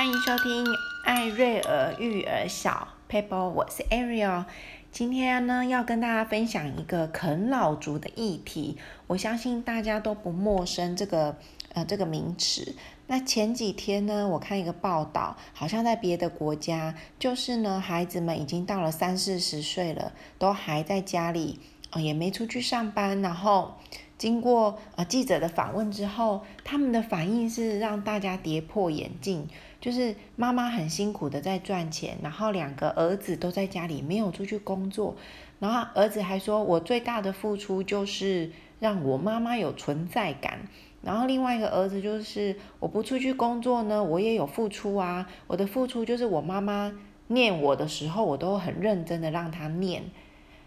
欢迎收听艾瑞尔育儿小 paper，我是 Ariel。今天呢，要跟大家分享一个啃老族的议题。我相信大家都不陌生这个呃这个名词。那前几天呢，我看一个报道，好像在别的国家，就是呢，孩子们已经到了三四十岁了，都还在家里，呃，也没出去上班，然后。经过呃记者的访问之后，他们的反应是让大家跌破眼镜，就是妈妈很辛苦的在赚钱，然后两个儿子都在家里没有出去工作，然后儿子还说：“我最大的付出就是让我妈妈有存在感。”然后另外一个儿子就是：“我不出去工作呢，我也有付出啊，我的付出就是我妈妈念我的时候，我都很认真的让她念。”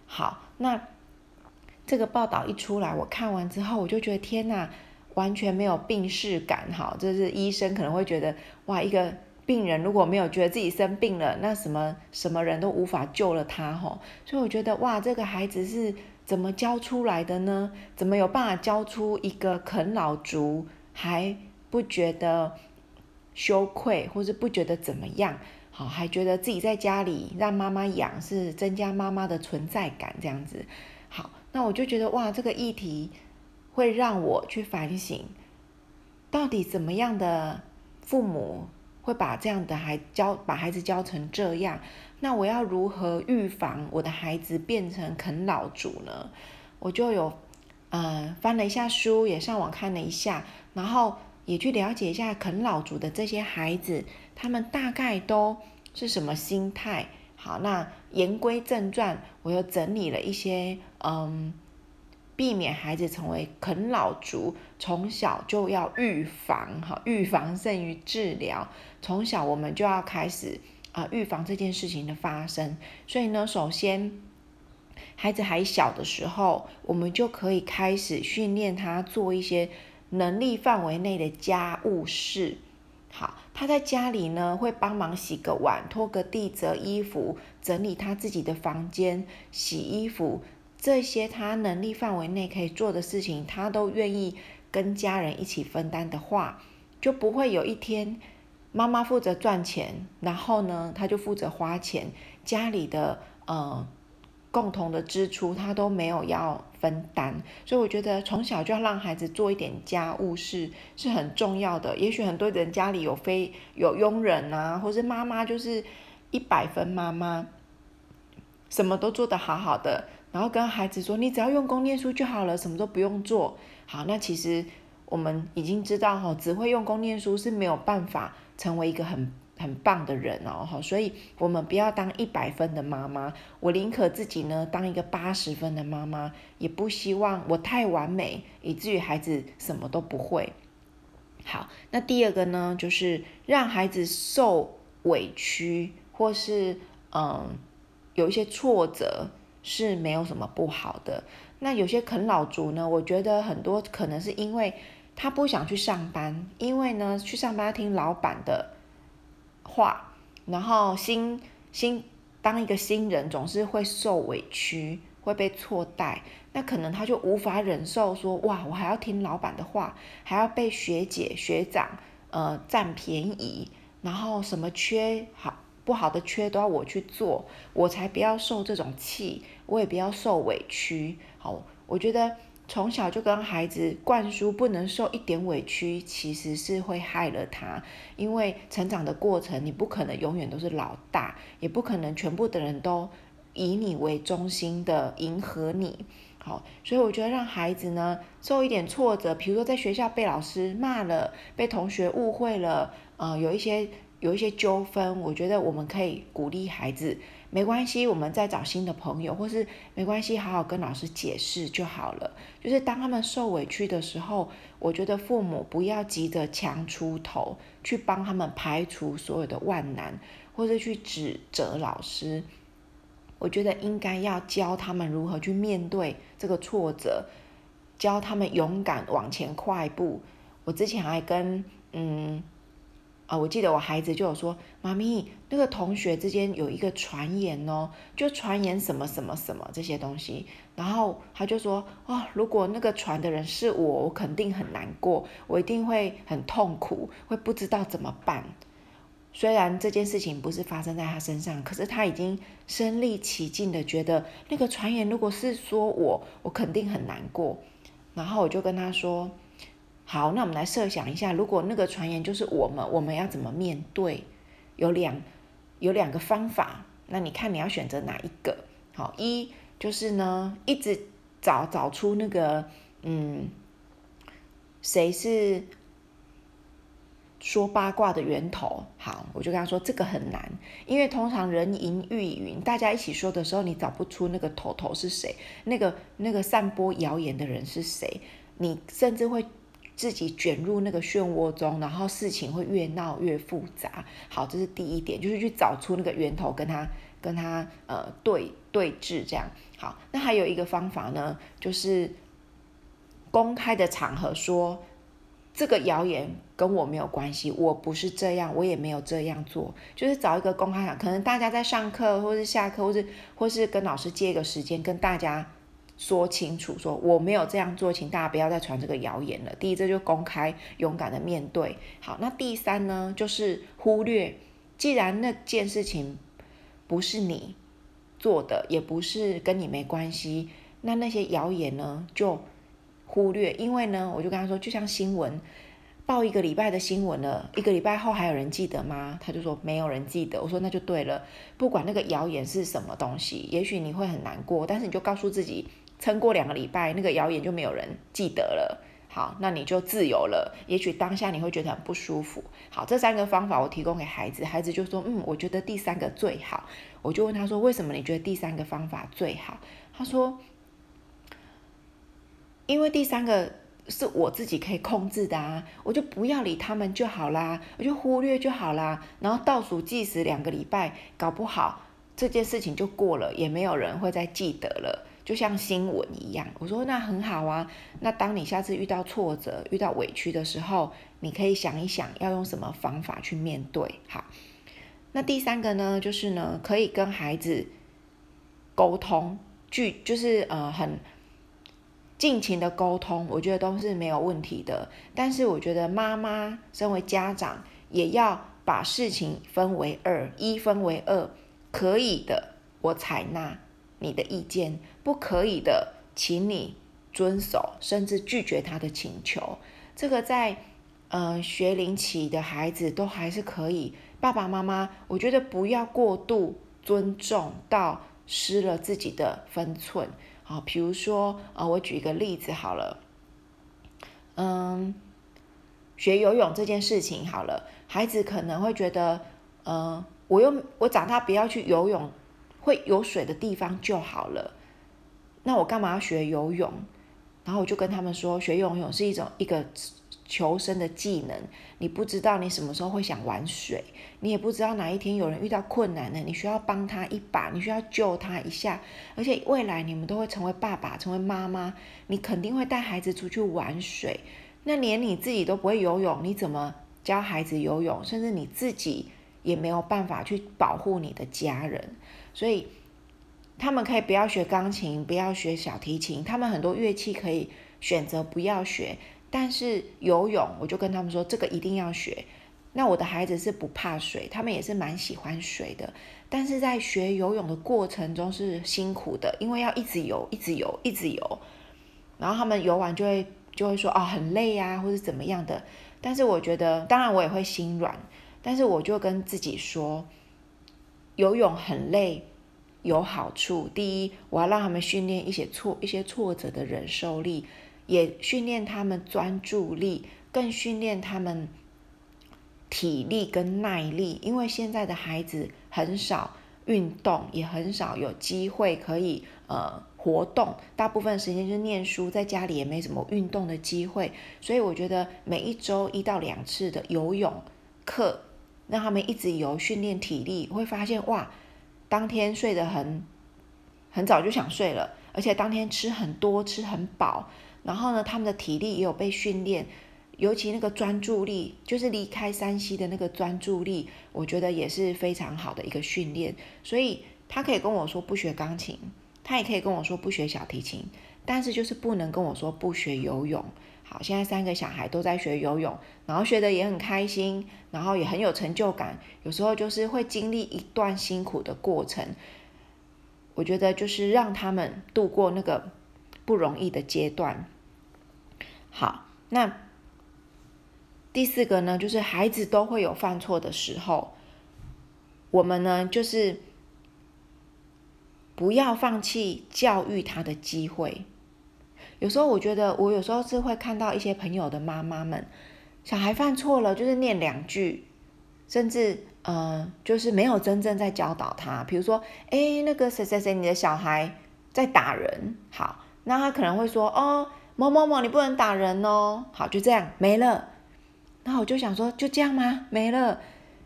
好，那。这个报道一出来，我看完之后，我就觉得天哪，完全没有病识感哈！就是医生可能会觉得，哇，一个病人如果没有觉得自己生病了，那什么什么人都无法救了他哈。所以我觉得，哇，这个孩子是怎么教出来的呢？怎么有办法教出一个啃老族还不觉得羞愧，或是不觉得怎么样？好，还觉得自己在家里让妈妈养是增加妈妈的存在感这样子。那我就觉得哇，这个议题会让我去反省，到底怎么样的父母会把这样的孩教把孩子教成这样？那我要如何预防我的孩子变成啃老族呢？我就有呃翻了一下书，也上网看了一下，然后也去了解一下啃老族的这些孩子，他们大概都是什么心态。好，那言归正传，我又整理了一些，嗯，避免孩子成为啃老族，从小就要预防，哈，预防胜于治疗，从小我们就要开始啊，预防这件事情的发生。所以呢，首先，孩子还小的时候，我们就可以开始训练他做一些能力范围内的家务事。好，他在家里呢，会帮忙洗个碗、拖个地、折衣服、整理他自己的房间、洗衣服，这些他能力范围内可以做的事情，他都愿意跟家人一起分担的话，就不会有一天妈妈负责赚钱，然后呢，他就负责花钱，家里的呃。共同的支出，他都没有要分担，所以我觉得从小就要让孩子做一点家务事是很重要的。也许很多人家里有非有佣人啊，或是妈妈就是一百分妈妈，什么都做得好好的，然后跟孩子说：“你只要用功念书就好了，什么都不用做。”好，那其实我们已经知道哈，只会用功念书是没有办法成为一个很。很棒的人哦，所以我们不要当一百分的妈妈，我宁可自己呢当一个八十分的妈妈，也不希望我太完美，以至于孩子什么都不会。好，那第二个呢，就是让孩子受委屈，或是嗯有一些挫折是没有什么不好的。那有些啃老族呢，我觉得很多可能是因为他不想去上班，因为呢去上班要听老板的。话，然后新新当一个新人总是会受委屈，会被错待，那可能他就无法忍受说哇，我还要听老板的话，还要被学姐学长呃占便宜，然后什么缺好不好的缺都要我去做，我才不要受这种气，我也不要受委屈。好，我觉得。从小就跟孩子灌输不能受一点委屈，其实是会害了他。因为成长的过程，你不可能永远都是老大，也不可能全部的人都以你为中心的迎合你。好，所以我觉得让孩子呢受一点挫折，比如说在学校被老师骂了，被同学误会了，呃，有一些。有一些纠纷，我觉得我们可以鼓励孩子，没关系，我们再找新的朋友，或是没关系，好好跟老师解释就好了。就是当他们受委屈的时候，我觉得父母不要急着强出头去帮他们排除所有的万难，或是去指责老师。我觉得应该要教他们如何去面对这个挫折，教他们勇敢往前跨一步。我之前还跟嗯。啊，我记得我孩子就有说，妈咪，那个同学之间有一个传言哦，就传言什么什么什么这些东西，然后他就说，哦，如果那个传的人是我，我肯定很难过，我一定会很痛苦，会不知道怎么办。虽然这件事情不是发生在他身上，可是他已经身历其境的觉得那个传言如果是说我，我肯定很难过。然后我就跟他说：“好，那我们来设想一下，如果那个传言就是我们，我们要怎么面对？有两有两个方法，那你看你要选择哪一个？好，一就是呢，一直找找出那个嗯，谁是。”说八卦的源头，好，我就跟他说这个很难，因为通常人云亦云，大家一起说的时候，你找不出那个头头是谁，那个那个散播谣言的人是谁，你甚至会自己卷入那个漩涡中，然后事情会越闹越复杂。好，这是第一点，就是去找出那个源头，跟他跟他呃对对峙这样。好，那还有一个方法呢，就是公开的场合说。这个谣言跟我没有关系，我不是这样，我也没有这样做，就是找一个公开场，可能大家在上课，或是下课，或是或是跟老师借一个时间，跟大家说清楚，说我没有这样做，请大家不要再传这个谣言了。第一，这就公开勇敢的面对。好，那第三呢，就是忽略，既然那件事情不是你做的，也不是跟你没关系，那那些谣言呢，就。忽略，因为呢，我就跟他说，就像新闻报一个礼拜的新闻了，一个礼拜后还有人记得吗？他就说没有人记得。我说那就对了，不管那个谣言是什么东西，也许你会很难过，但是你就告诉自己，撑过两个礼拜，那个谣言就没有人记得了。好，那你就自由了。也许当下你会觉得很不舒服。好，这三个方法我提供给孩子，孩子就说，嗯，我觉得第三个最好。我就问他说，为什么你觉得第三个方法最好？他说。因为第三个是我自己可以控制的啊，我就不要理他们就好啦，我就忽略就好啦。然后倒数计时两个礼拜，搞不好这件事情就过了，也没有人会再记得了，就像新闻一样。我说那很好啊，那当你下次遇到挫折、遇到委屈的时候，你可以想一想要用什么方法去面对。好，那第三个呢，就是呢，可以跟孩子沟通，去就是呃很。尽情的沟通，我觉得都是没有问题的。但是我觉得妈妈身为家长，也要把事情分为二，一分为二，可以的，我采纳你的意见；不可以的，请你遵守，甚至拒绝他的请求。这个在呃学龄期的孩子都还是可以。爸爸妈妈，我觉得不要过度尊重到失了自己的分寸。好，比如说，呃，我举一个例子好了，嗯，学游泳这件事情好了，孩子可能会觉得，呃，我又我长大不要去游泳，会有水的地方就好了，那我干嘛要学游泳？然后我就跟他们说，学游泳是一种一个。求生的技能，你不知道你什么时候会想玩水，你也不知道哪一天有人遇到困难了，你需要帮他一把，你需要救他一下。而且未来你们都会成为爸爸，成为妈妈，你肯定会带孩子出去玩水。那连你自己都不会游泳，你怎么教孩子游泳？甚至你自己也没有办法去保护你的家人。所以他们可以不要学钢琴，不要学小提琴，他们很多乐器可以选择不要学。但是游泳，我就跟他们说，这个一定要学。那我的孩子是不怕水，他们也是蛮喜欢水的。但是在学游泳的过程中是辛苦的，因为要一直游，一直游，一直游。然后他们游完就会就会说、哦，很累呀、啊，或是怎么样的。但是我觉得，当然我也会心软。但是我就跟自己说，游泳很累，有好处。第一，我要让他们训练一些挫一些挫折的忍受力。也训练他们专注力，更训练他们体力跟耐力。因为现在的孩子很少运动，也很少有机会可以呃活动，大部分时间就念书，在家里也没什么运动的机会。所以我觉得每一周一到两次的游泳课，让他们一直游，训练体力，会发现哇，当天睡得很很早就想睡了，而且当天吃很多，吃很饱。然后呢，他们的体力也有被训练，尤其那个专注力，就是离开山西的那个专注力，我觉得也是非常好的一个训练。所以他可以跟我说不学钢琴，他也可以跟我说不学小提琴，但是就是不能跟我说不学游泳。好，现在三个小孩都在学游泳，然后学的也很开心，然后也很有成就感。有时候就是会经历一段辛苦的过程，我觉得就是让他们度过那个不容易的阶段。好，那第四个呢，就是孩子都会有犯错的时候，我们呢就是不要放弃教育他的机会。有时候我觉得，我有时候是会看到一些朋友的妈妈们，小孩犯错了，就是念两句，甚至呃，就是没有真正在教导他。比如说，哎，那个谁谁谁，你的小孩在打人，好，那他可能会说，哦，某某某，你不能打人哦，好，就这样没了。然后我就想说，就这样吗？没了？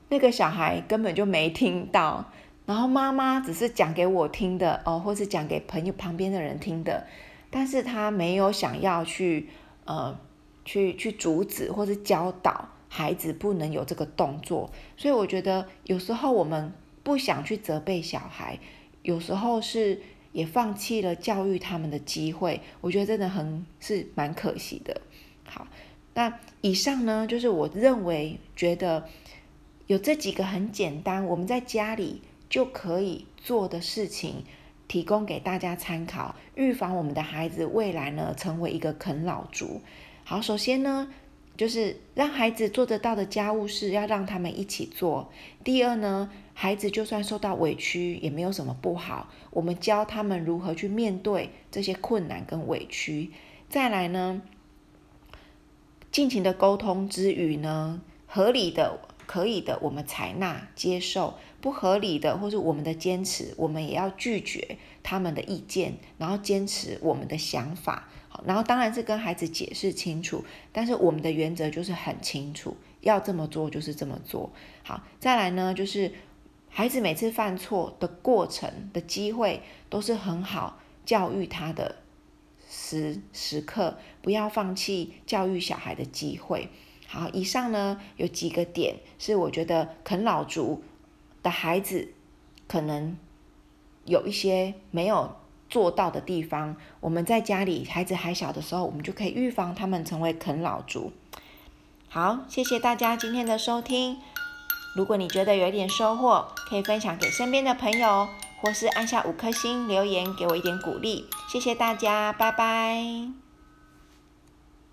那个小孩根本就没听到，然后妈妈只是讲给我听的哦，或是讲给朋友旁边的人听的。但是他没有想要去，呃，去去阻止或是教导孩子不能有这个动作，所以我觉得有时候我们不想去责备小孩，有时候是也放弃了教育他们的机会，我觉得真的很是蛮可惜的。好，那以上呢，就是我认为觉得有这几个很简单，我们在家里就可以做的事情。提供给大家参考，预防我们的孩子未来呢成为一个啃老族。好，首先呢，就是让孩子做得到的家务事要让他们一起做。第二呢，孩子就算受到委屈也没有什么不好，我们教他们如何去面对这些困难跟委屈。再来呢，尽情的沟通之余呢，合理的。可以的，我们采纳接受；不合理的，或是我们的坚持，我们也要拒绝他们的意见，然后坚持我们的想法。好，然后当然是跟孩子解释清楚，但是我们的原则就是很清楚，要这么做就是这么做。好，再来呢，就是孩子每次犯错的过程的机会都是很好教育他的时时刻，不要放弃教育小孩的机会。好，以上呢有几个点是我觉得啃老族的孩子可能有一些没有做到的地方。我们在家里孩子还小的时候，我们就可以预防他们成为啃老族。好，谢谢大家今天的收听。如果你觉得有一点收获，可以分享给身边的朋友，或是按下五颗星留言给我一点鼓励。谢谢大家，拜拜。